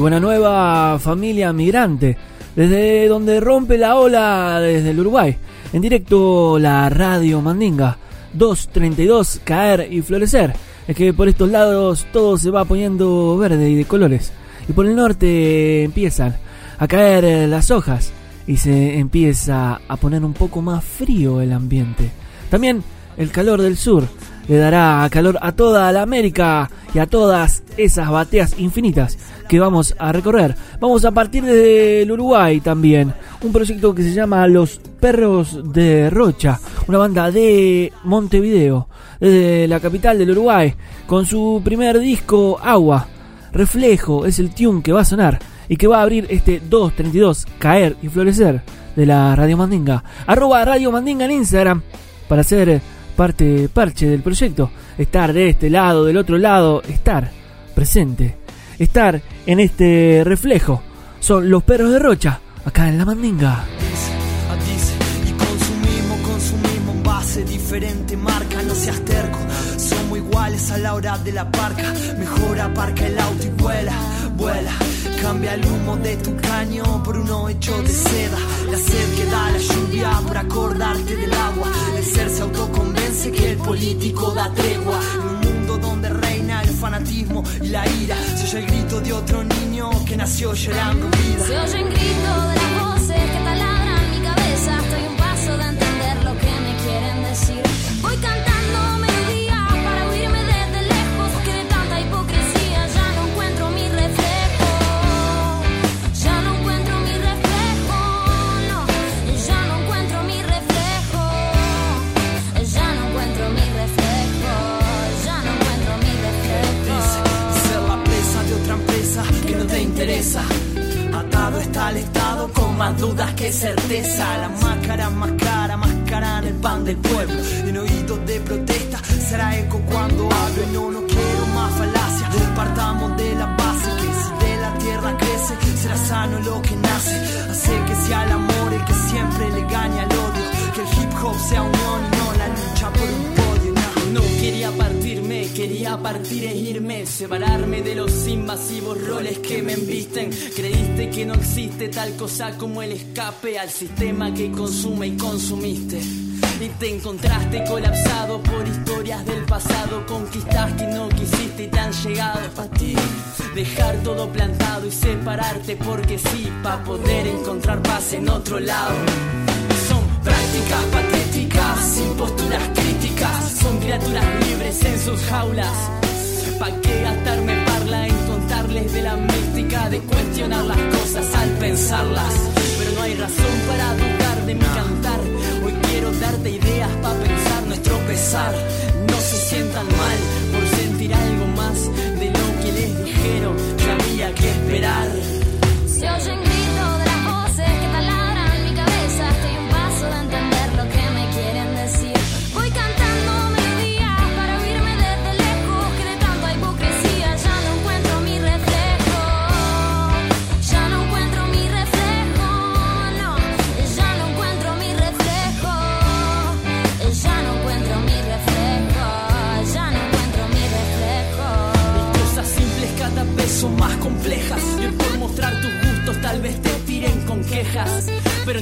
Y buena nueva familia migrante, desde donde rompe la ola desde el Uruguay. En directo la radio Mandinga, 232, caer y florecer. Es que por estos lados todo se va poniendo verde y de colores. Y por el norte empiezan a caer las hojas y se empieza a poner un poco más frío el ambiente. También el calor del sur le dará calor a toda la América y a todas esas bateas infinitas que vamos a recorrer. Vamos a partir desde el Uruguay también. Un proyecto que se llama Los Perros de Rocha, una banda de Montevideo, desde la capital del Uruguay, con su primer disco Agua. Reflejo es el tune que va a sonar y que va a abrir este 232 Caer y Florecer de la Radio Mandinga. Arroba Radio Mandinga en Instagram para ser parte parche del proyecto. Estar de este lado, del otro lado, estar presente. Estar en este reflejo. Son los perros de Rocha, acá en la Mandinga. dice y consumimos, consumimos en base diferente marca, no seas terco. Somos iguales a la hora de la parca. Mejor aparca el auto y vuela, vuela. Cambia el humo de tu caño por uno hecho de seda. La sed que da la lluvia político da tregua. En un mundo donde reina el fanatismo y la ira. Se oye el grito de otro niño que nació llorando vida. Se oyen gritos de Atado está al estado con más dudas que certeza. La máscara más cara, máscara en el pan del pueblo. En oídos de protesta será eco cuando hablo. No, no quiero más falacia. Partamos de la base que si de la tierra crece, será sano lo que nace. Hace que sea el amor el que siempre le gane al odio. Que el hip hop sea unión y no la lucha por un quería partirme, quería partir e irme, separarme de los invasivos roles que me embisten. Creíste que no existe tal cosa como el escape al sistema que consume y consumiste. y te encontraste colapsado por historias del pasado, conquistas que no quisiste y te han llegado ti. Dejar todo plantado y separarte porque sí, para poder encontrar paz en otro lado. Son prácticas patéticas, sin posturas son criaturas libres en sus jaulas. ¿Pa' qué gastarme parla en contarles de la mística de cuestionar las cosas al pensarlas? Pero no hay razón para dudar de mi cantar. Hoy quiero darte ideas para pensar nuestro pesar. No se sientan mal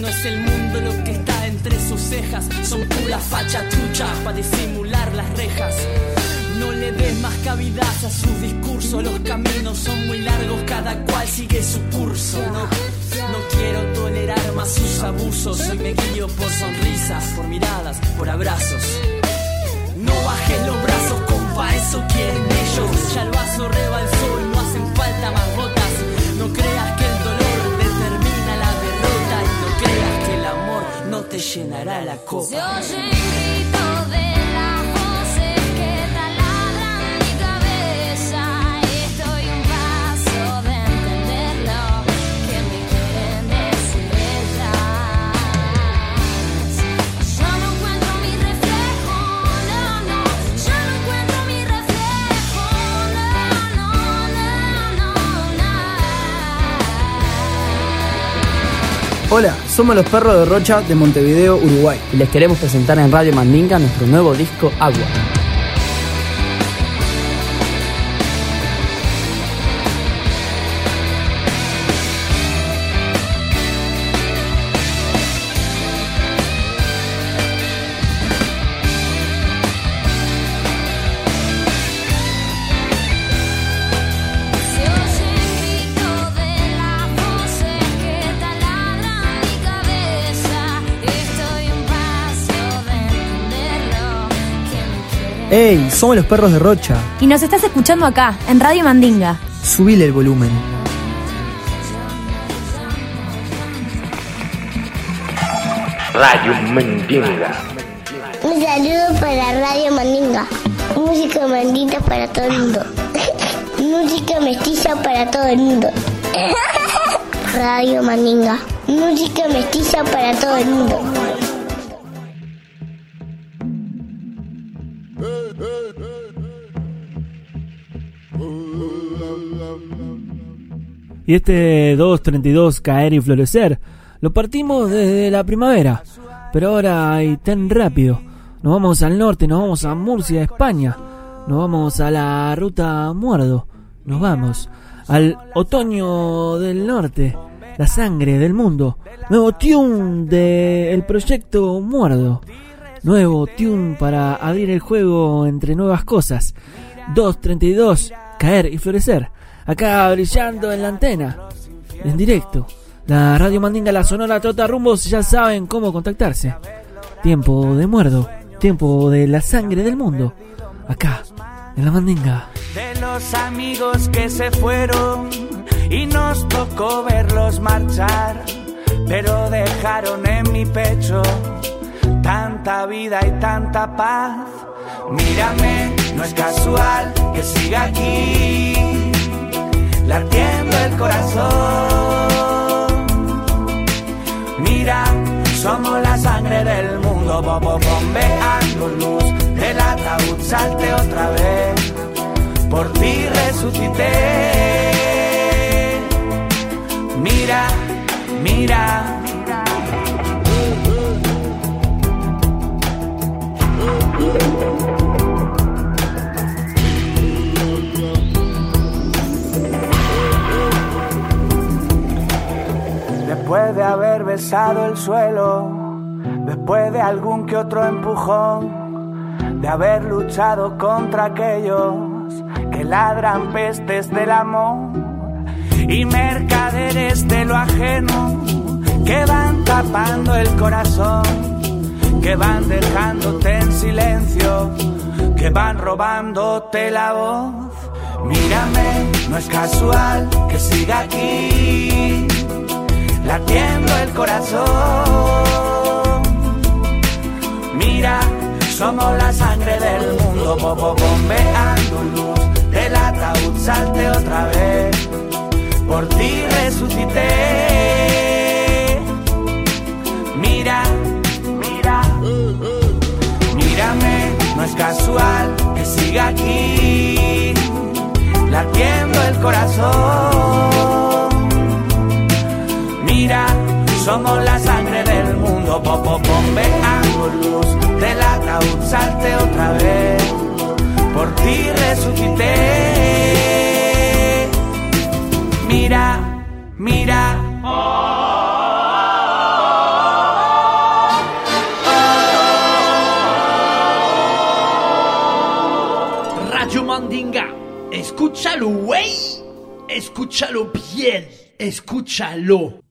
No es el mundo lo que está entre sus cejas. Son pura facha trucha para disimular las rejas. No le des más cavidad a sus discursos. Los caminos son muy largos, cada cual sigue su curso. No, quiero tolerar más sus abusos. Hoy me guío por sonrisas, por miradas, por abrazos. No bajes los brazos, compa, eso quieren ellos. Ya el vaso rebalsó y no hacen falta más gotas. No creas te llenará la copa. oyen gritos de las voces que taladran mi cabeza. Estoy un paso de entender lo que me quieren ellas. Ya no encuentro mi reflejo, no, no. Ya no encuentro mi reflejo, no, no, no, no. Hola, somos los perros de Rocha de Montevideo, Uruguay. y les queremos presentar en Radio Mandinga nuestro nuevo disco Agua. ¡Ey! Somos los perros de Rocha. Y nos estás escuchando acá, en Radio Mandinga. Subile el volumen. Radio Mandinga. Un saludo para Radio Mandinga. Música mandita para todo el mundo. Música mestiza para todo el mundo. Radio Mandinga. Música mestiza para todo el mundo. Y este 232 caer y florecer. Lo partimos desde la primavera, pero ahora hay tan rápido. Nos vamos al norte, nos vamos a Murcia, España, nos vamos a la ruta Muerdo, nos vamos al otoño del norte, la sangre del mundo, nuevo tune del proyecto Muerdo, nuevo tune para abrir el juego entre nuevas cosas. 232 caer y florecer, acá brillando en la antena, en directo. La Radio Mandinga, la Sonora Trota Rumbos, ya saben cómo contactarse. Tiempo de muerdo, tiempo de la sangre del mundo. Acá, en la Mandinga. de los amigos que se fueron y nos tocó verlos marchar, pero dejaron en mi pecho tanta vida y tanta paz. Mírame, no es casual que siga aquí, latiendo el corazón. Mira, somos la sangre del mundo, bobo, bombeando luz del ataúd, salte otra vez por ti resucité. Mira, mira. Después de haber besado el suelo, después de algún que otro empujón, de haber luchado contra aquellos que ladran pestes del amor y mercaderes de lo ajeno que van tapando el corazón, que van dejándote en silencio, que van robándote la voz. Mírame, no es casual que siga aquí, latiendo el corazón. Mira, somos la sangre del mundo, popo bombeando luz del ataúd, salte otra vez. Por ti resucité. Mira, mira, mírame, no es casual que siga aquí, latiendo el corazón. Somos la sangre del mundo, popo bombeando luz del ataúd, salte otra vez. Por ti resucité. Mira, mira. Radio Mandinga, escúchalo, wey. Escúchalo bien, escúchalo.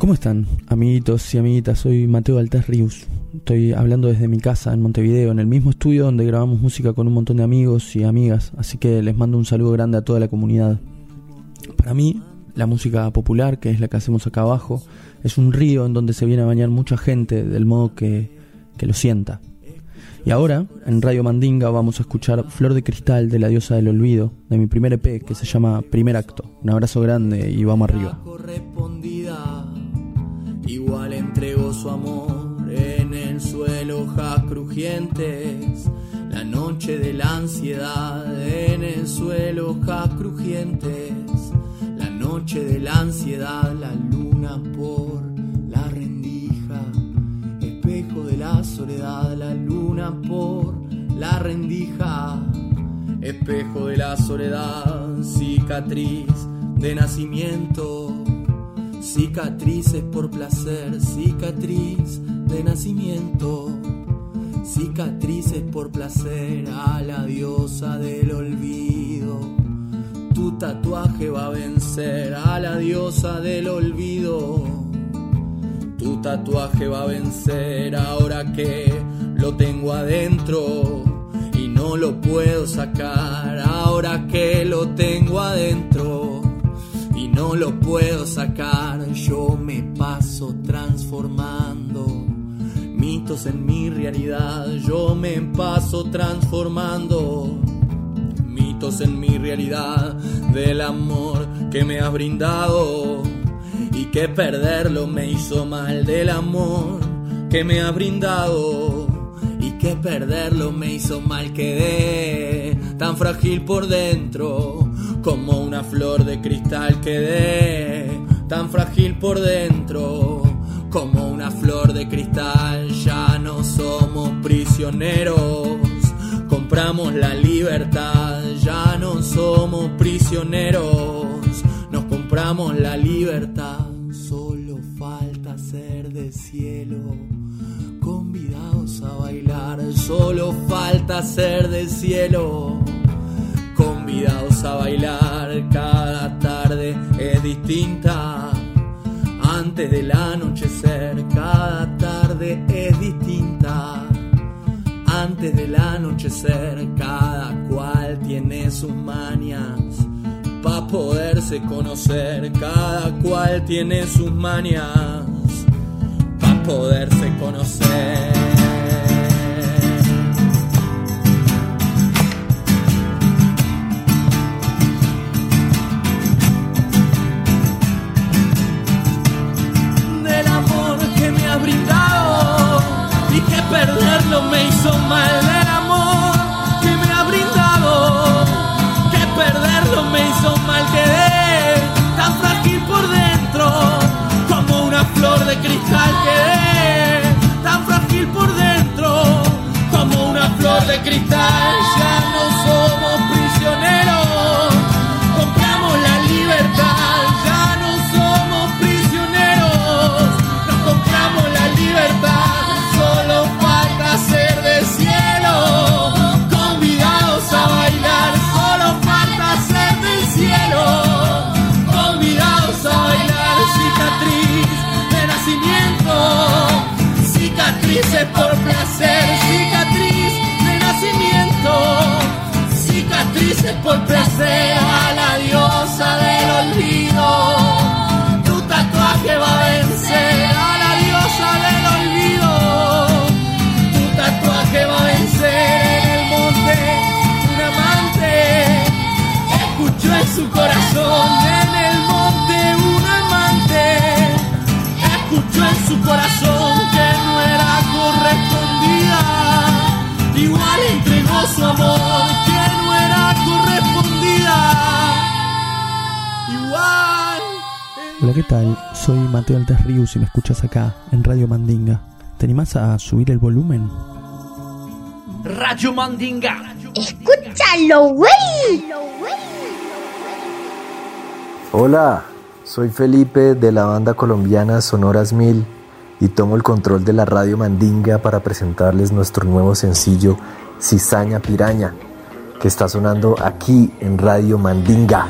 ¿Cómo están, amiguitos y amiguitas? Soy Mateo Altés Rius. Estoy hablando desde mi casa en Montevideo, en el mismo estudio donde grabamos música con un montón de amigos y amigas, así que les mando un saludo grande a toda la comunidad. Para mí, la música popular, que es la que hacemos acá abajo, es un río en donde se viene a bañar mucha gente del modo que, que lo sienta. Y ahora, en Radio Mandinga, vamos a escuchar Flor de Cristal de la Diosa del Olvido, de mi primer EP que se llama Primer Acto. Un abrazo grande y vamos arriba. correspondida. Igual entregó su amor en el suelo, hojas crujientes. La noche de la ansiedad en el suelo, hojas crujientes. La noche de la ansiedad, la luna por. Espejo de la soledad, la luna por la rendija. Espejo de la soledad, cicatriz de nacimiento. Cicatrices por placer, cicatriz de nacimiento. Cicatrices por placer a la diosa del olvido. Tu tatuaje va a vencer a la diosa del olvido. Tu tatuaje va a vencer ahora que lo tengo adentro y no lo puedo sacar. Ahora que lo tengo adentro y no lo puedo sacar, yo me paso transformando mitos en mi realidad. Yo me paso transformando mitos en mi realidad del amor que me has brindado y que perderlo me hizo mal del amor que me ha brindado. Y que perderlo me hizo mal quedé tan frágil por dentro como una flor de cristal. Quedé tan frágil por dentro como una flor de cristal. Ya no somos prisioneros compramos la libertad. Ya no somos prisioneros nos compramos la libertad falta ser de cielo convidados a bailar solo falta ser de cielo. Convidados a bailar cada tarde es distinta antes del anochecer cada tarde es distinta. Antes del anochecer cada cual tiene sus mañas pa poderse conocer cada cual tiene sus mañas poderse conocer. Del amor que me ha brindado y que perderlo me hizo mal por placer a la diosa del olvido. Tu tatuaje va a vencer a la diosa del olvido. Tu tatuaje va a vencer en el monte un amante. Escuchó en su corazón en el monte un amante. Escuchó en su corazón que no era correspondida. Igual entregó su amor que no era correspondida. Hola, ¿qué tal? Soy Mateo Altes Ríos y me escuchas acá en Radio Mandinga. ¿Te animás a subir el volumen? Radio Mandinga. Escúchalo, güey. Hola, soy Felipe de la banda colombiana Sonoras Mil y tomo el control de la radio Mandinga para presentarles nuestro nuevo sencillo Cizaña Piraña, que está sonando aquí en Radio Mandinga.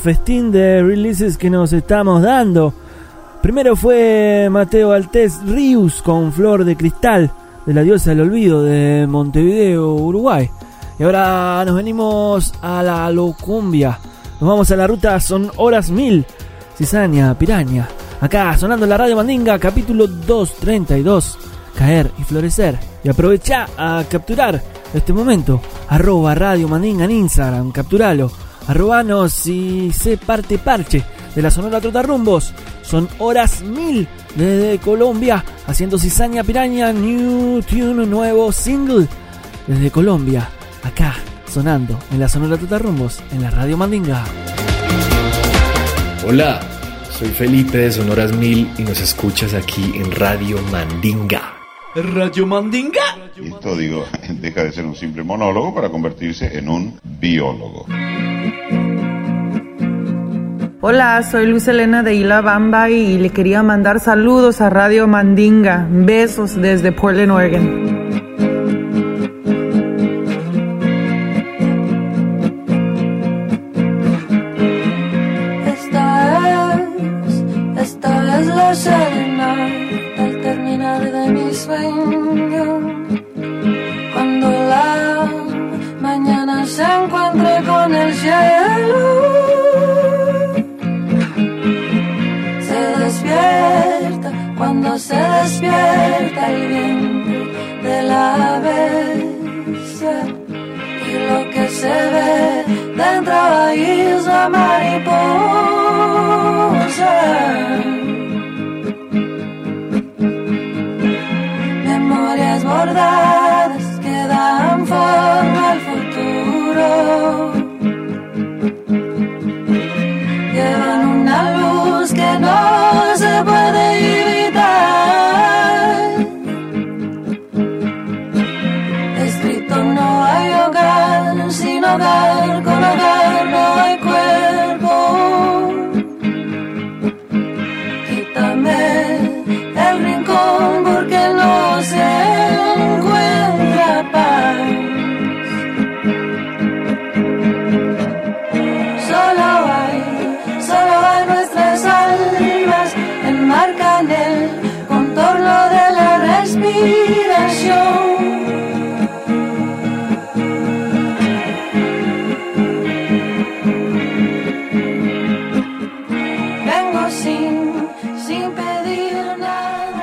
Festín de releases que nos estamos dando. Primero fue Mateo Altés Rius con Flor de Cristal de la diosa del olvido de Montevideo, Uruguay. Y ahora nos venimos a la locumbia. Nos vamos a la ruta, son horas mil. Cizaña, piraña. Acá sonando la radio Mandinga, capítulo 232. Caer y florecer. Y aprovecha a capturar este momento. Arroba Radio Mandinga en Instagram, capturalo. Arrobanos y sé parte parche de la Sonora Trotarrumbos. Son horas mil desde Colombia haciendo cizaña piraña, new tune, nuevo single desde Colombia. Acá sonando en la Sonora Trotarrumbos en la Radio Mandinga. Hola, soy Felipe de Sonoras Mil y nos escuchas aquí en Radio Mandinga. Radio Mandinga. Esto, digo, deja de ser un simple monólogo para convertirse en un biólogo. Hola, soy Luz Elena de Isla Bamba y le quería mandar saludos a Radio Mandinga. Besos desde Portland, Oregon.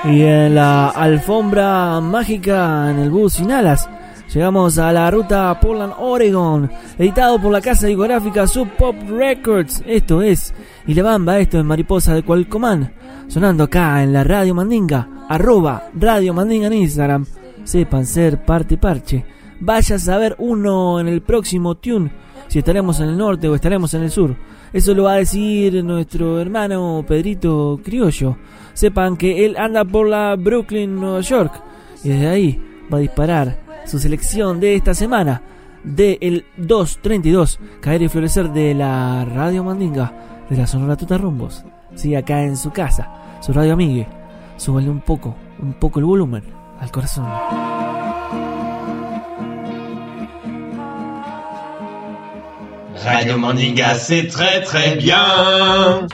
Y en la alfombra mágica en el bus sin alas, llegamos a la ruta Portland, Oregon, editado por la casa discográfica Sub Pop Records. Esto es Ilebamba, esto es Mariposa de Cualcomán, sonando acá en la Radio Mandinga, arroba Radio Mandinga en Instagram. Sepan ser parte y parche. Vaya a saber uno en el próximo tune si estaremos en el norte o estaremos en el sur. Eso lo va a decir nuestro hermano Pedrito Criollo. Sepan que él anda por la Brooklyn, Nueva York. Y desde ahí va a disparar su selección de esta semana. De el 232, Caer y Florecer de la Radio Mandinga. De la Sonora Tuta Rumbos. Sí, acá en su casa. Su radio amigue. Súbale un poco, un poco el volumen al corazón. Radio Mandinga, c'est très très bien.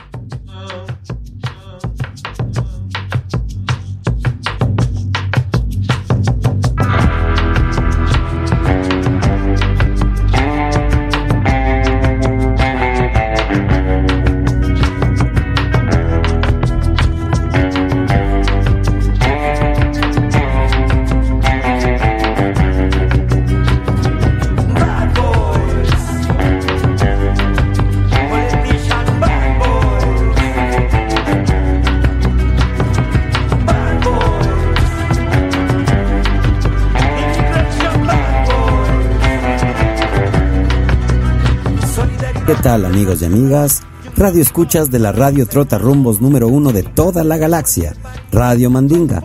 ¿Qué tal amigos y amigas? Radio escuchas de la radio Trota Rumbos número uno de toda la galaxia, Radio Mandinga.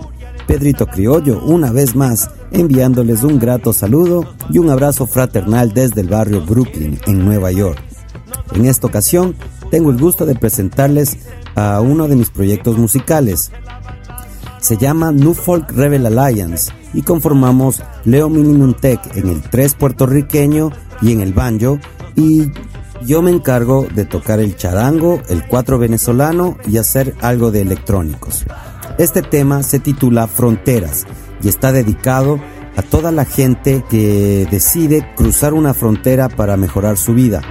Pedrito Criollo, una vez más, enviándoles un grato saludo y un abrazo fraternal desde el barrio Brooklyn, en Nueva York. En esta ocasión, tengo el gusto de presentarles a uno de mis proyectos musicales. Se llama New Folk Rebel Alliance y conformamos Leo Minimum Tech en el 3 puertorriqueño y en el banjo y yo me encargo de tocar el charango, el 4 venezolano y hacer algo de electrónicos. Este tema se titula Fronteras y está dedicado a toda la gente que decide cruzar una frontera para mejorar su vida.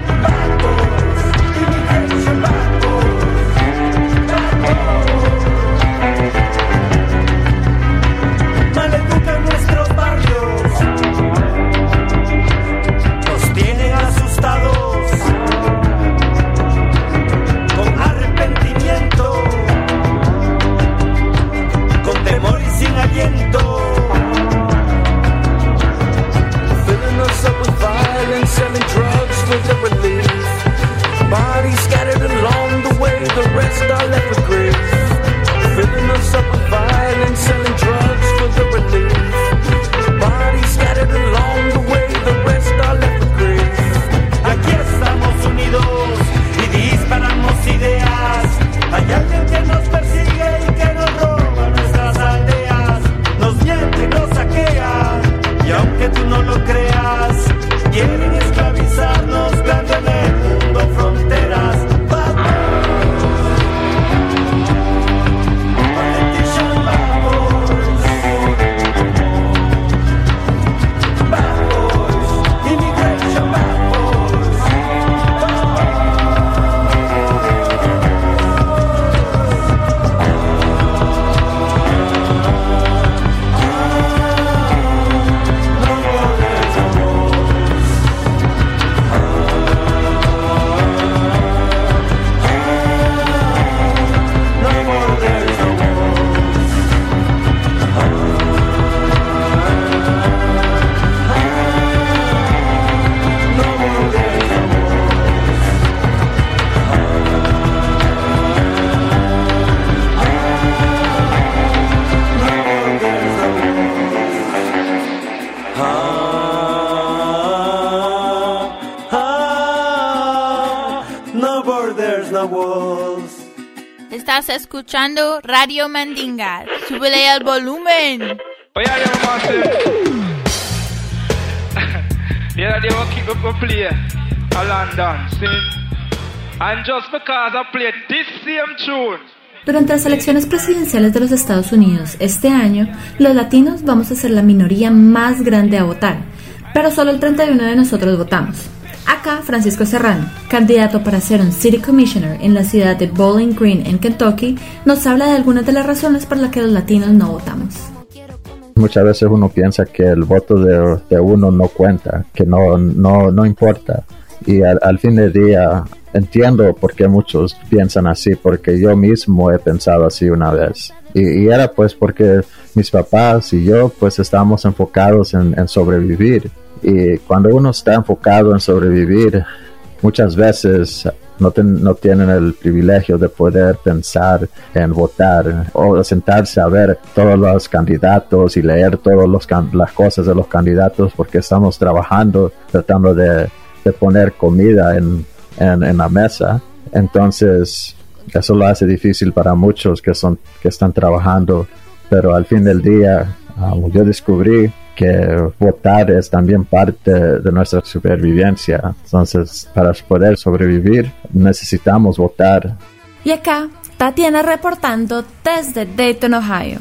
Escuchando Radio Mandinga. Súbele el volumen. Yeah, they will keep up a play a London, see? And just because I played this same tune, Durante las elecciones presidenciales de los Estados Unidos este año, los latinos vamos a ser la minoría más grande a votar, pero solo el 31 de nosotros votamos. Acá, Francisco Serrano, candidato para ser un City Commissioner en la ciudad de Bowling Green, en Kentucky, nos habla de algunas de las razones por las que los latinos no votamos. Muchas veces uno piensa que el voto de, de uno no cuenta, que no, no, no importa. Y al, al fin del día entiendo por qué muchos piensan así, porque yo mismo he pensado así una vez. Y, era pues porque mis papás y yo pues estábamos enfocados en, sobrevivir. Y cuando uno está enfocado en sobrevivir, muchas veces no, no tienen el privilegio de poder pensar en votar o sentarse a ver todos los candidatos y leer todas las cosas de los candidatos porque estamos trabajando tratando de, de poner comida en, en, en la mesa. Entonces, eso lo hace difícil para muchos que, son, que están trabajando, pero al fin del día um, yo descubrí que votar es también parte de nuestra supervivencia. Entonces, para poder sobrevivir, necesitamos votar. Y acá, Tatiana reportando desde Dayton, Ohio.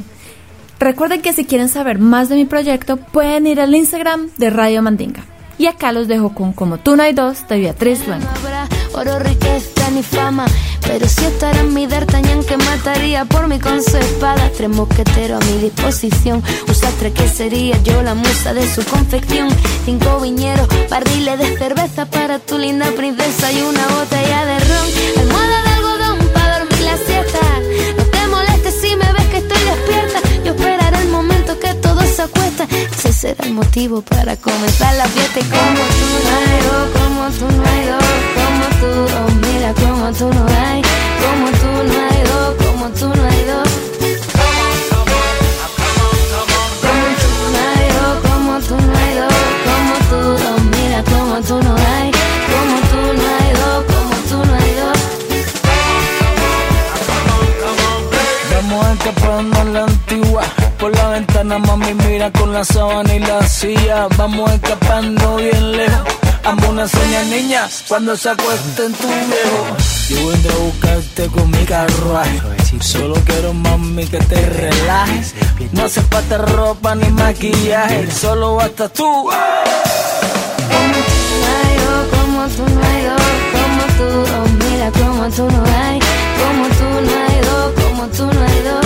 Recuerden que si quieren saber más de mi proyecto, pueden ir al Instagram de Radio Mandinga. Y acá los dejo con Como tú no hay dos de Beatriz Blanco. habrá oro, riqueza ni fama. Pero si estará en mi D'Artagnan que mataría por mí con su espada. Tres mosqueteros a mi disposición. Un sastre que sería yo la musa de su confección. Cinco viñeros, barriles de cerveza para tu linda princesa y una botella de ron. Almohada de algodón para dormir la siesta. Será el motivo para comenzar la fiesta. Como tú no hay dos, como tú no hay dos, como tú, oh mira como tú no hay, como tú no hay dos, como tú no hay. Como tú no hay dos, como tú oh mira como tú no hay, como tú no hay dos, como tú no hay dos. Vamos a la antigua. Por la ventana, mami, mira con la sábana y la silla. Vamos escapando bien lejos. Amo una seña, niña, cuando se acuesta en tu viejo. Yo vendré a buscarte con mi carruaje. Solo quiero, mami, que te relajes. No hace falta ropa ni maquillaje. Solo basta tú. no hay dos, como tú no hay dos, como tú, oh mira como tú no hay, como tú no hay dos, como tú no hay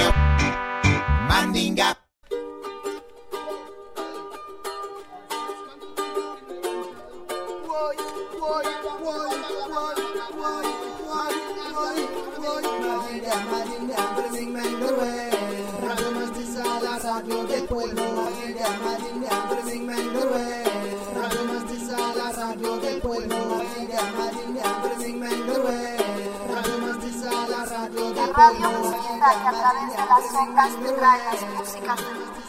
Radio Mandinga que a través de las ondas te trae músicas de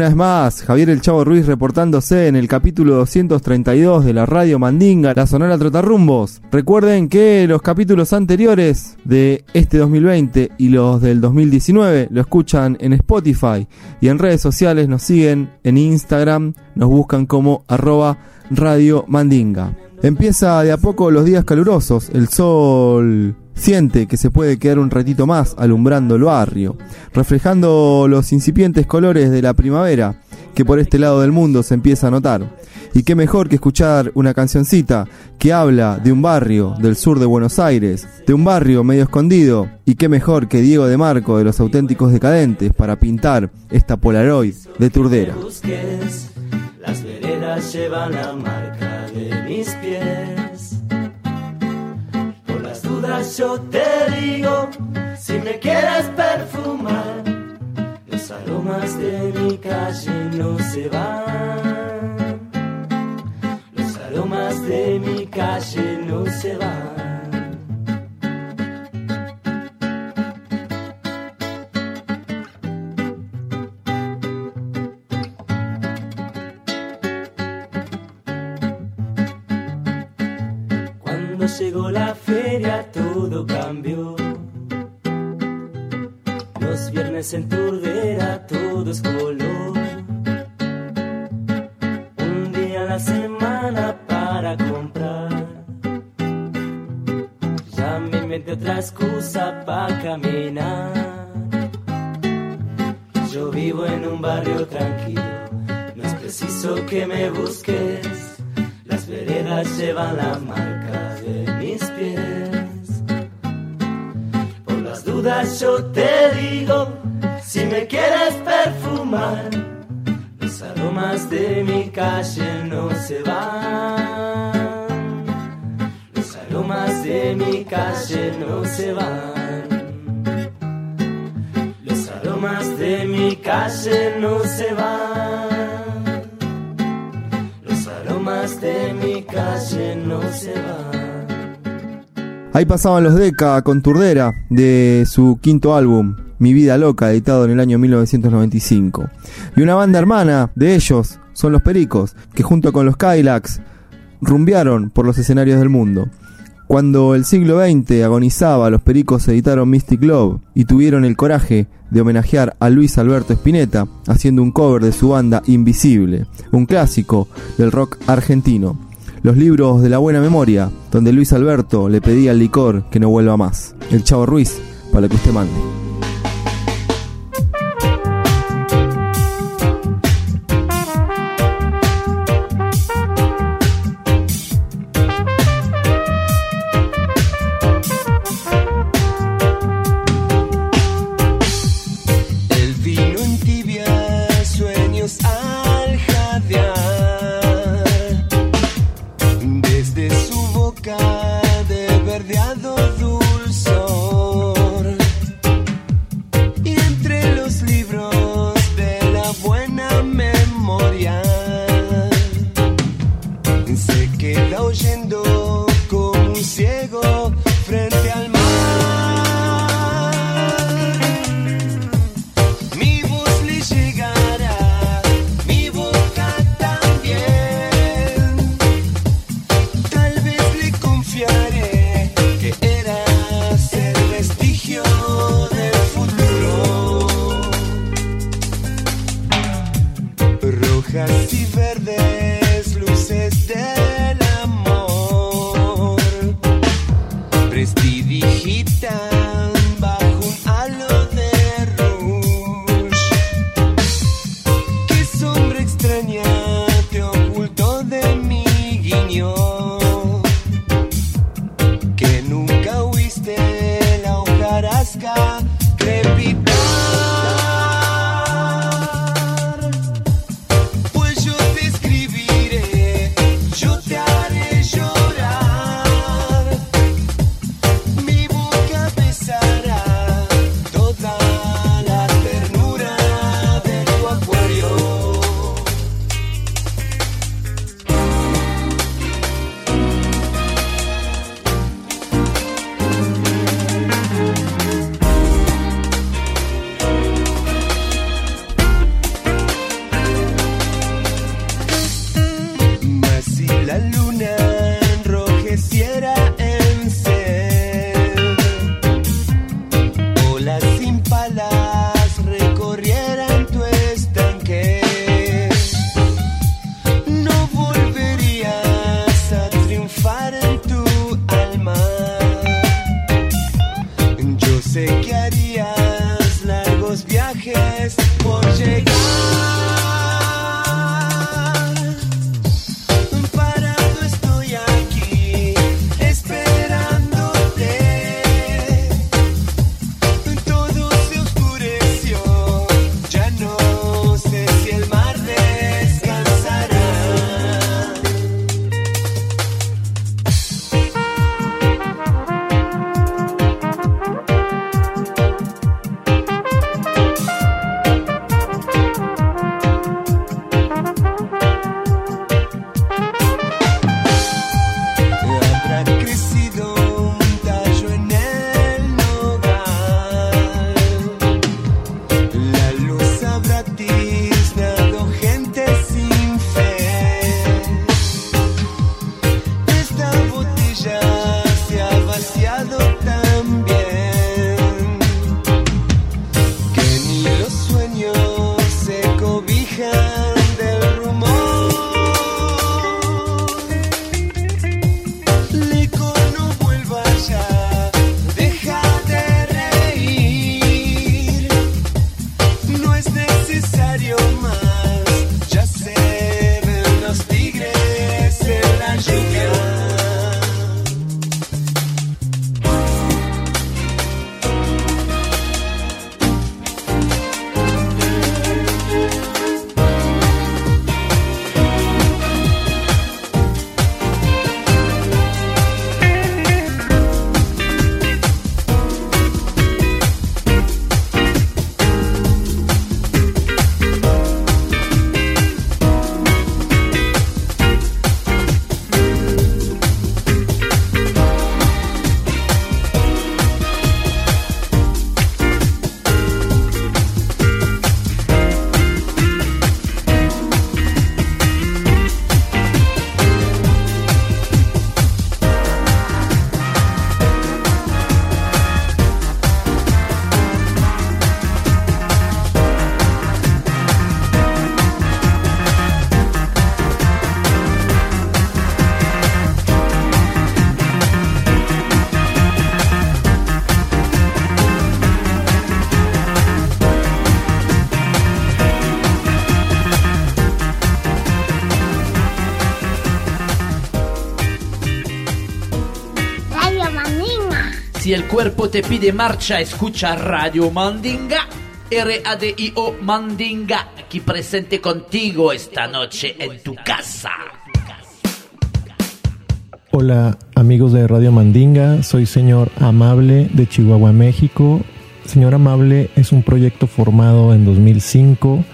Una vez más, Javier El Chavo Ruiz reportándose en el capítulo 232 de la Radio Mandinga, la Sonora Trotarrumbos. Recuerden que los capítulos anteriores de este 2020 y los del 2019 lo escuchan en Spotify y en redes sociales nos siguen en Instagram, nos buscan como arroba Radio Mandinga. Empieza de a poco los días calurosos, el sol siente que se puede quedar un ratito más alumbrando el barrio, reflejando los incipientes colores de la primavera que por este lado del mundo se empieza a notar. Y qué mejor que escuchar una cancioncita que habla de un barrio del sur de Buenos Aires, de un barrio medio escondido, y qué mejor que Diego de Marco de los auténticos decadentes para pintar esta Polaroid de Turdera. Yo te digo, si me quieres perfumar, los aromas de mi calle no se van. Los aromas de mi calle no se van. Llegó la Los Ahí pasaban los Deca con Turdera de su quinto álbum, Mi Vida Loca, editado en el año 1995. Y una banda hermana de ellos son los Pericos, que junto con los Kylax rumbearon por los escenarios del mundo. Cuando el siglo XX agonizaba, los Pericos editaron Mystic Love y tuvieron el coraje de homenajear a Luis Alberto Spinetta haciendo un cover de su banda Invisible, un clásico del rock argentino. Los libros de la buena memoria, donde Luis Alberto le pedía al licor que no vuelva más. El Chavo Ruiz, para que usted mande. Cuerpo te pide marcha, escucha Radio Mandinga. R-A-D-I-O Mandinga, aquí presente contigo esta noche en tu casa. Hola amigos de Radio Mandinga, soy señor Amable de Chihuahua, México. Señor Amable es un proyecto formado en 2005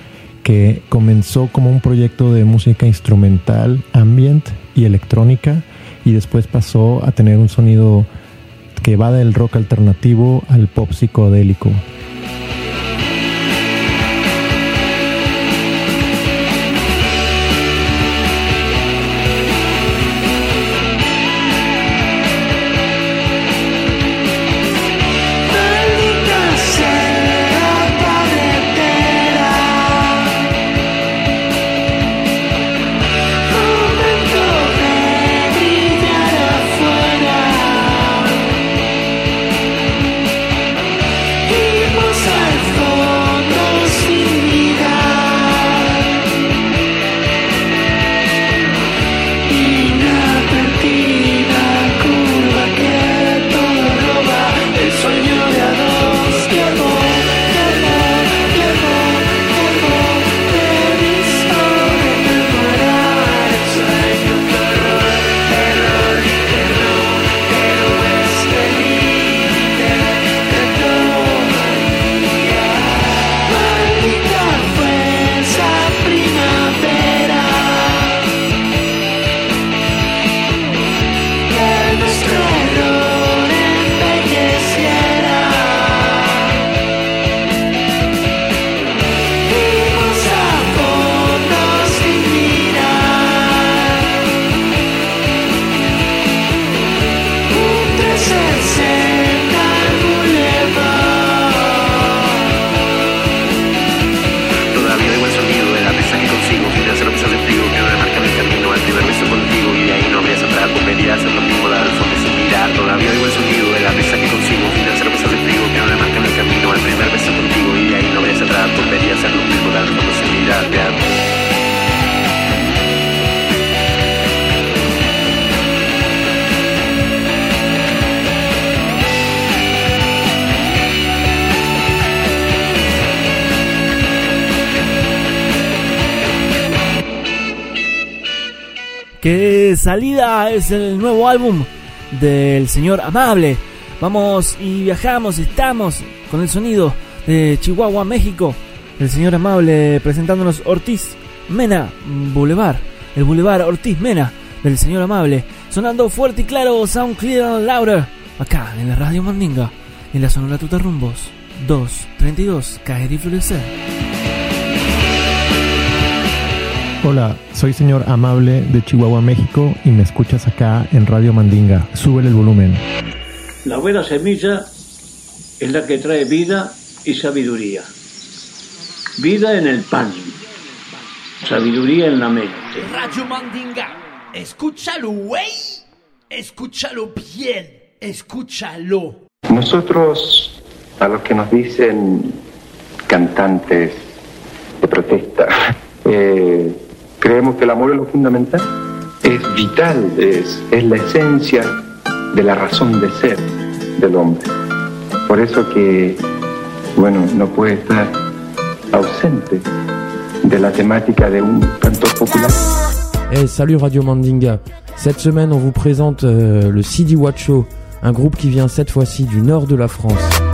que comenzó como un proyecto de música instrumental, ambient y electrónica y después pasó a tener un sonido que va del rock alternativo al pop psicodélico. Salida es el nuevo álbum del señor Amable? Vamos y viajamos, estamos con el sonido de Chihuahua, México. El señor Amable presentándonos Ortiz Mena Boulevard. El Boulevard Ortiz Mena del señor Amable. Sonando fuerte y claro, Sound Clear and Louder. Acá en la Radio Mandinga. En la Sonora Tuta Rumbos. 232 Caer y Florecer. Hola, soy señor Amable de Chihuahua, México y me escuchas acá en Radio Mandinga. Súbele el volumen. La buena semilla es la que trae vida y sabiduría. Vida en el pan, sabiduría en la mente. Radio Mandinga, escúchalo, güey. Escúchalo bien, escúchalo. Nosotros, a los que nos dicen cantantes de protesta, eh, creemos que el amor es lo fundamental, es vital, es, es la esencia de la razón de ser del hombre. Por eso que, bueno, no puede estar ausente de la temática de un cantor popular. Hey, salut Radio Mandinga. Cette semaine, on vous présente euh, le CD Watch Show, un groupe qui vient cette fois-ci du nord de la France.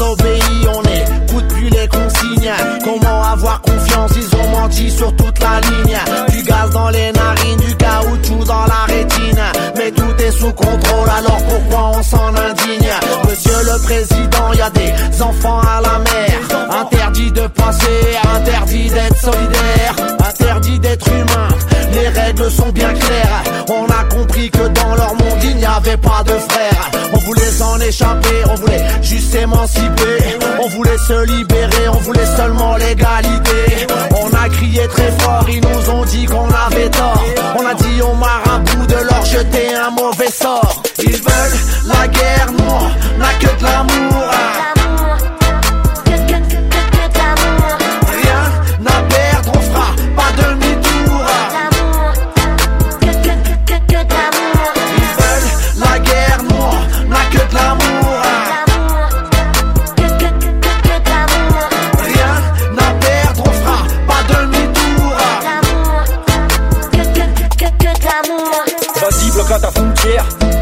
A désobéi, on n'écoute plus les consignes. Comment avoir confiance? Ils ont menti sur toute la ligne. Du gaz dans les narines, du caoutchouc dans la rétine. Mais tout est sous contrôle, alors pourquoi on s'en indigne? Monsieur le Président, y a des enfants à la mer. Interdit de passer, interdit d'être solidaire, d'être humain. Les règles sont bien claires. On a compris que dans leur monde il n'y avait pas de frères. On voulait s'en échapper, on voulait juste s'émanciper. On voulait se libérer, on voulait seulement l'égalité. On a crié très fort, ils nous ont dit qu'on avait tort. On a dit aux marabouts de leur jeter un mauvais sort. Ils veulent la guerre, nous on n'a que de l'amour.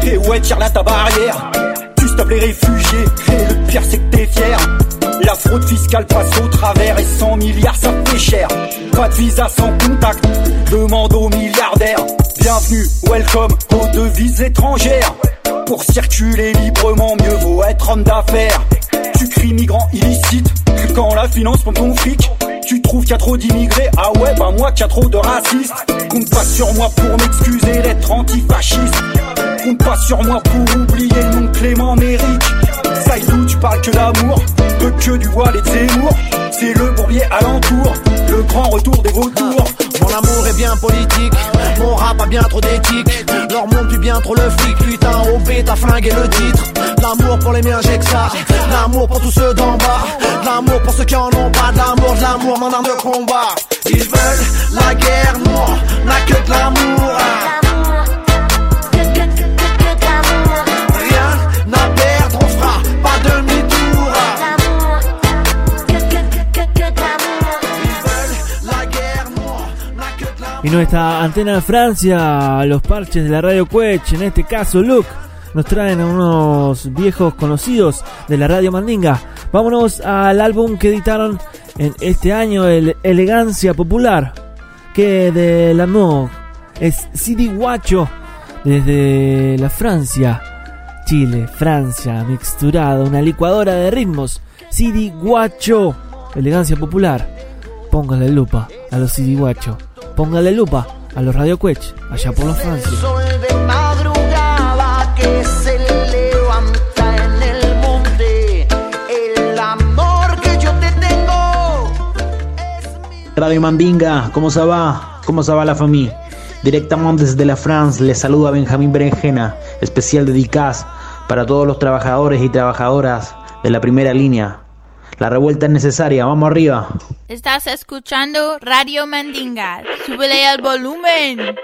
Et ouais, tire là ta barrière. Tu stoppes les réfugiés, et le pire c'est que t'es fier. La fraude fiscale passe au travers et 100 milliards ça fait cher. Pas de visa sans contact, demande aux milliardaires. Bienvenue, welcome aux devises étrangères. Pour circuler librement, mieux vaut être homme d'affaires. Tu cries migrant illicite quand la finance pompe ton fric. Tu trouves qu'il y a trop d'immigrés, ah ouais, bah moi qu'il y a trop de racistes. Compte pas sur moi pour m'excuser d'être antifasciste. Compte pas sur moi pour oublier le nom de Clément Méric. Saïdou, tu parles que d'amour, peu que du voile et de Zemmour. C'est le bourbier alentour, le grand retour des vautours. Mon amour est bien politique, mon rap a bien trop d'éthique. Leur monde puis bien trop le flic, putain, OP t'as flingué le titre. L'amour pour les miens, j'ai que ça. L'amour pour tous ceux d'en bas. L'amour pour ceux qui en ont pas. L'amour, l'amour, mon arme de combat. Ils veulent la guerre, nous, on n'a que de l'amour. Y nuestra antena de Francia, los parches de la radio Quech, en este caso Luke, nos traen a unos viejos conocidos de la radio Mandinga. Vámonos al álbum que editaron en este año, el Elegancia Popular, que de l'amour es CD Guacho desde la Francia, Chile, Francia, mixturado, una licuadora de ritmos. CD Guacho, Elegancia Popular. Póngale lupa a los CD Guacho. Póngale lupa a los Radio Quech, allá por la Francia. De. Radio Mandinga, ¿cómo se va? ¿Cómo se va la familia? Directamente desde la France les saluda Benjamín Berenjena, especial dedicado para todos los trabajadores y trabajadoras de la primera línea. La revuelta es necesaria, vamos arriba. Estás escuchando Radio Mandinga. Súbele al volumen.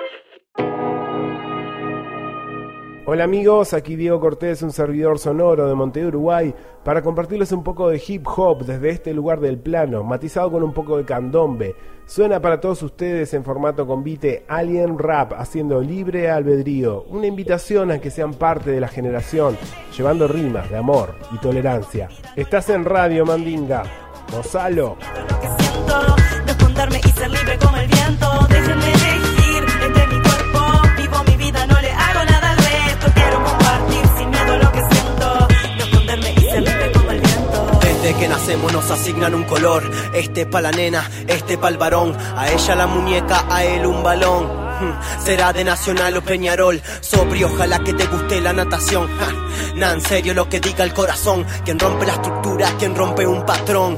Hola amigos, aquí Diego Cortés, un servidor sonoro de Montevideo, Uruguay, para compartirles un poco de hip hop desde este lugar del plano, matizado con un poco de candombe. Suena para todos ustedes en formato convite Alien Rap, haciendo libre albedrío, una invitación a que sean parte de la generación, llevando rimas de amor y tolerancia. Estás en Radio Mandinga, Gonzalo. Desde que nacemos nos asignan un color. Este pa' la nena, este pa' el varón. A ella la muñeca, a él un balón. Hmm, Será de Nacional o Peñarol. Sobrio, ojalá que te guste la natación. Ja, en serio lo que diga el corazón. Quien rompe la estructura, quien rompe un patrón.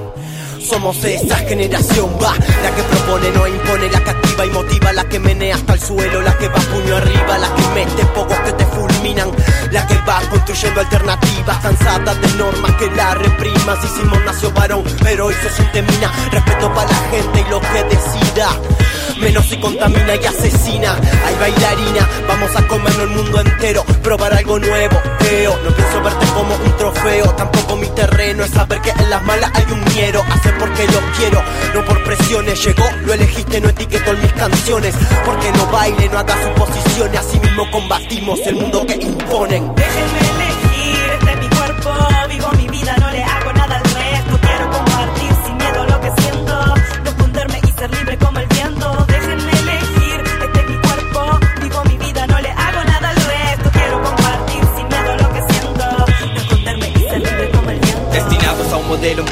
Somos esa generación, va, la que propone, no impone, la que activa y motiva, la que menea hasta el suelo, la que va puño arriba, la que mete pocos que te fulminan, la que va construyendo alternativas, cansada de normas que la repriman. Si Simón nació varón, pero hoy se siente mina, respeto para la gente y lo que decida. Menos si contamina y asesina. Hay bailarina, vamos a comernos el mundo entero. Probar algo nuevo, veo. No pienso verte como un trofeo. Tampoco mi terreno es saber que en las malas hay un miedo. Hacer porque lo quiero, no por presiones. Llegó, lo elegiste, no etiqueto en mis canciones. Porque no baile, no haga suposiciones. Así mismo combatimos el mundo que imponen. Déjenme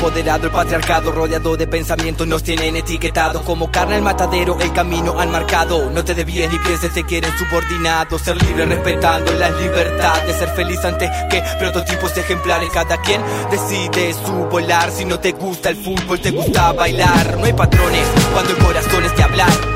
a un modelo empoderado, el patriarcado rodeado de pensamientos nos tienen etiquetados como carne al matadero, el camino han marcado. No te desvíes ni pienses, te quieren subordinados, ser libre respetando las libertades, ser feliz antes que prototipos ejemplares. Cada quien decide su volar. Si no te gusta el fútbol, te gusta bailar. No hay patrones cuando el corazón es de hablar.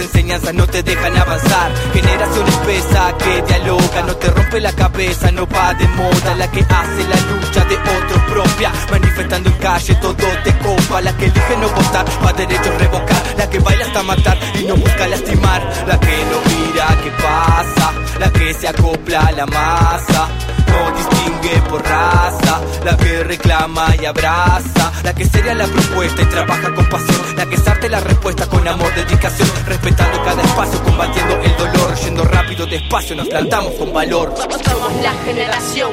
Enseñanzas no te dejan avanzar. Generación espesa que dialoga, no te rompe la cabeza, no va de moda. La que hace la lucha de otro propia, manifestando en calle todo te copa. La que elige no votar, va derecho a revocar. La que baila hasta matar y no busca lastimar. La que no mira qué pasa, la que se acopla a la masa. No distingue por raza, la que reclama y abraza, la que sería la propuesta y trabaja con pasión, la que sarte la respuesta con amor, dedicación, respetando cada espacio, combatiendo el dolor, yendo rápido despacio, nos plantamos con valor. Somos la generación.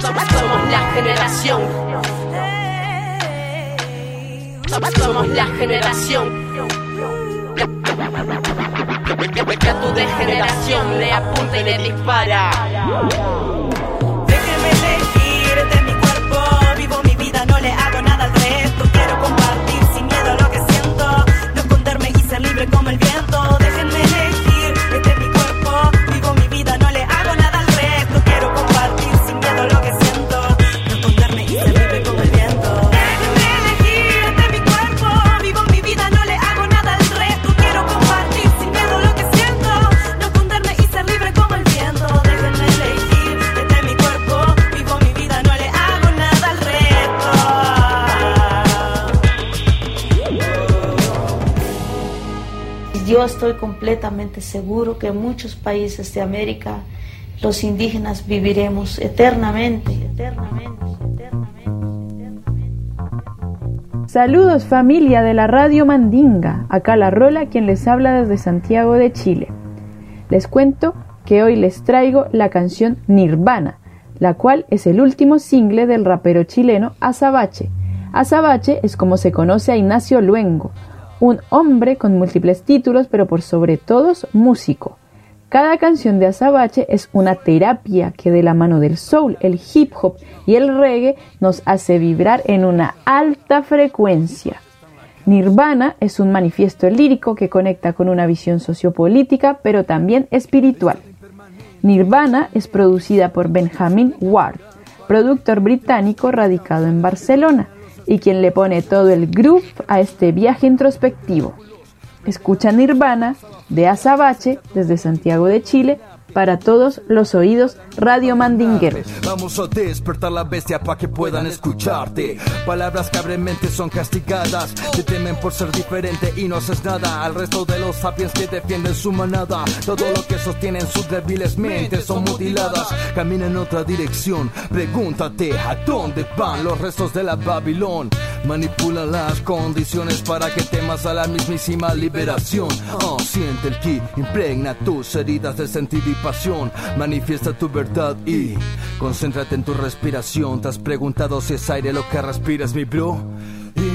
Somos la generación. Somos la generación. Que a tu degeneración le apunta y le dispara. Estoy completamente seguro que en muchos países de América los indígenas viviremos eternamente, eternamente. Saludos familia de la Radio Mandinga, acá la Rola quien les habla desde Santiago de Chile. Les cuento que hoy les traigo la canción Nirvana, la cual es el último single del rapero chileno Azabache. Azabache es como se conoce a Ignacio Luengo, un hombre con múltiples títulos pero por sobre todos músico. Cada canción de Azabache es una terapia que de la mano del soul, el hip hop y el reggae nos hace vibrar en una alta frecuencia. Nirvana es un manifiesto lírico que conecta con una visión sociopolítica pero también espiritual. Nirvana es producida por Benjamin Ward, productor británico radicado en Barcelona y quien le pone todo el groove a este viaje introspectivo. Escucha Nirvana de Azabache desde Santiago de Chile para todos los oídos radio mandingueros. Vamos a despertar la bestia para que puedan escucharte. Palabras que abren mente son castigadas. Te temen por ser diferente y no haces nada. Al resto de los sapiens que defienden su manada. Todo lo que sostienen sus débiles mentes son mutiladas. Camina en otra dirección. Pregúntate a dónde van los restos de la Babilón. Manipula las condiciones para que temas a la mismísima liberación. Oh, siente el ki, impregna tus heridas de sentido y pasión. Manifiesta tu verdad y concéntrate en tu respiración. ¿Te has preguntado si es aire lo que respiras, mi bro?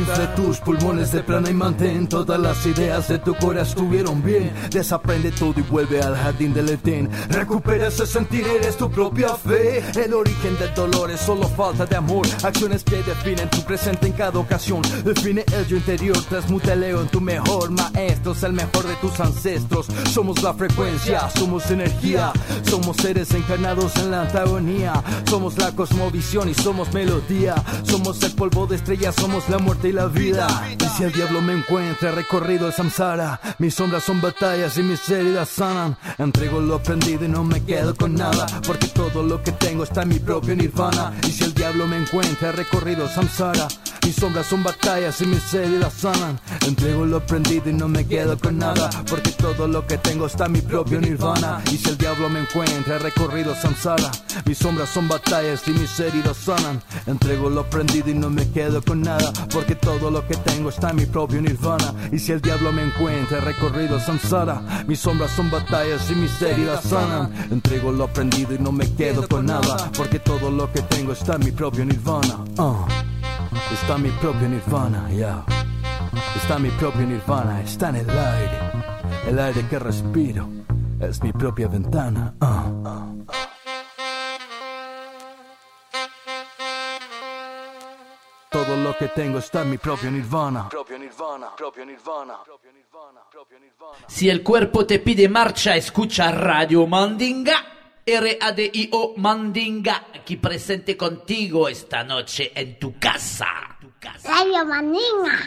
Infla tus pulmones de plana y mantén todas las ideas de tu corazón estuvieron bien. Desaprende todo y vuelve al jardín del Edén. Recupera ese sentir, eres tu propia fe. El origen del dolor es solo falta de amor. Acciones que definen tu presente en cada ocasión. Define el yo interior, transmútalo en tu mejor maestro. Es el mejor de tus ancestros. Somos la frecuencia, somos energía. Somos seres encarnados en la antagonía. Somos la cosmovisión y somos melodía. Somos el polvo de estrellas, somos la muerte y la vida. Y si el diablo me encuentra recorrido el samsara, mis sombras son batallas y mis heridas sanan. Entrego lo aprendido y no me quedo con nada, porque todo lo que tengo está en mi propio nirvana. Y si el diablo me encuentra recorrido el samsara, mis sombras son batallas y mis heridas sanan. Entrego lo aprendido y no me quedo con nada, porque todo lo que tengo está en mi propio nirvana. Y si el diablo me encuentra recorrido el samsara, mis sombras son batallas y mis heridas sanan. Entrego lo aprendido y no me quedo con nada, porque todo lo que tengo está en mi propio nirvana. Y si el diablo me encuentra recorrido samsara, mis sombras son batallas y mis heridas sanan. Entrego lo aprendido y no me quedo con nada, porque todo lo que tengo está en mi propio nirvana. Ah, Está en mi propio nirvana, ya. Está en mi propio nirvana, está en el aire. El aire que respiro es mi propia ventana. ah. Todo lo que tengo está en mi propio nirvana. Propio nirvana, propio nirvana. Si el cuerpo te pide marcha, escucha Radio Mandinga. R-A-D-I-O Mandinga, aquí presente contigo esta noche en tu casa. Radio Mandinga.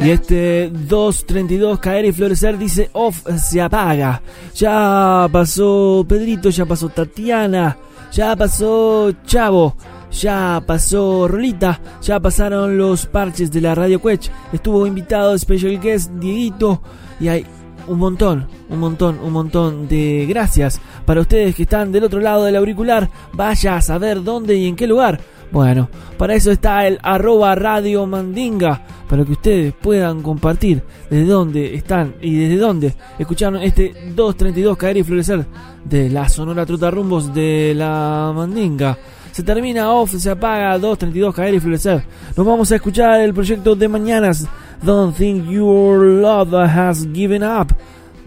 Y este 232 caer y florecer dice off se apaga. Ya pasó Pedrito, ya pasó Tatiana, ya pasó Chavo, ya pasó Rolita, ya pasaron los parches de la Radio Quech. Estuvo invitado Special Guest Dieguito y hay un montón, un montón, un montón de gracias para ustedes que están del otro lado del auricular. Vaya a saber dónde y en qué lugar bueno, para eso está el arroba Radio Mandinga, para que ustedes puedan compartir desde dónde están y desde dónde escucharon este 232 Caer y Florecer de la Sonora Truta Rumbos de la Mandinga. Se termina off, se apaga 232 Caer y Florecer. Nos vamos a escuchar el proyecto de mañanas. Don't think your love has given up.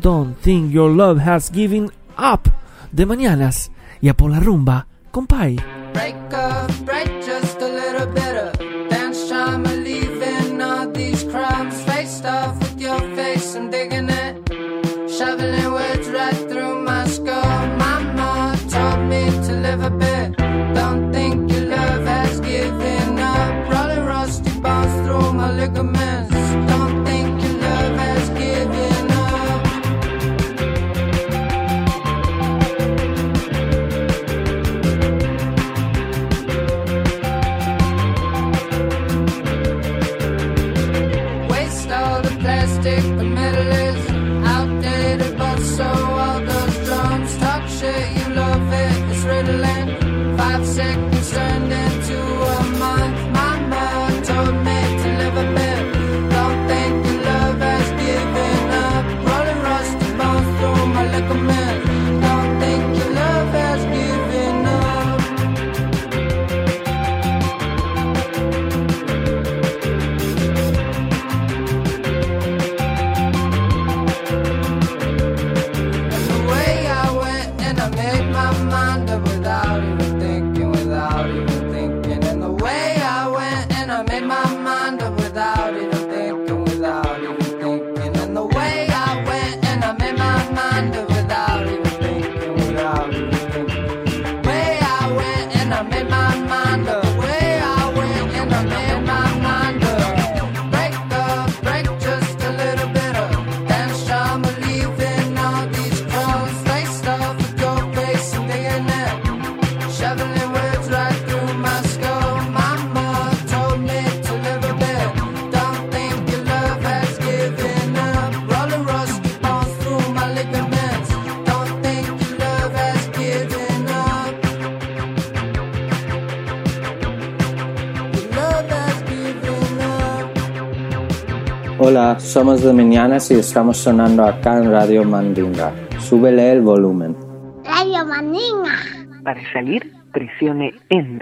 Don't think your love has given up. De mañanas y a por la rumba, compay. Somos dominianas y estamos sonando acá en Radio Mandinga. Súbele el volumen. Radio Mandinga. Para salir, presione N.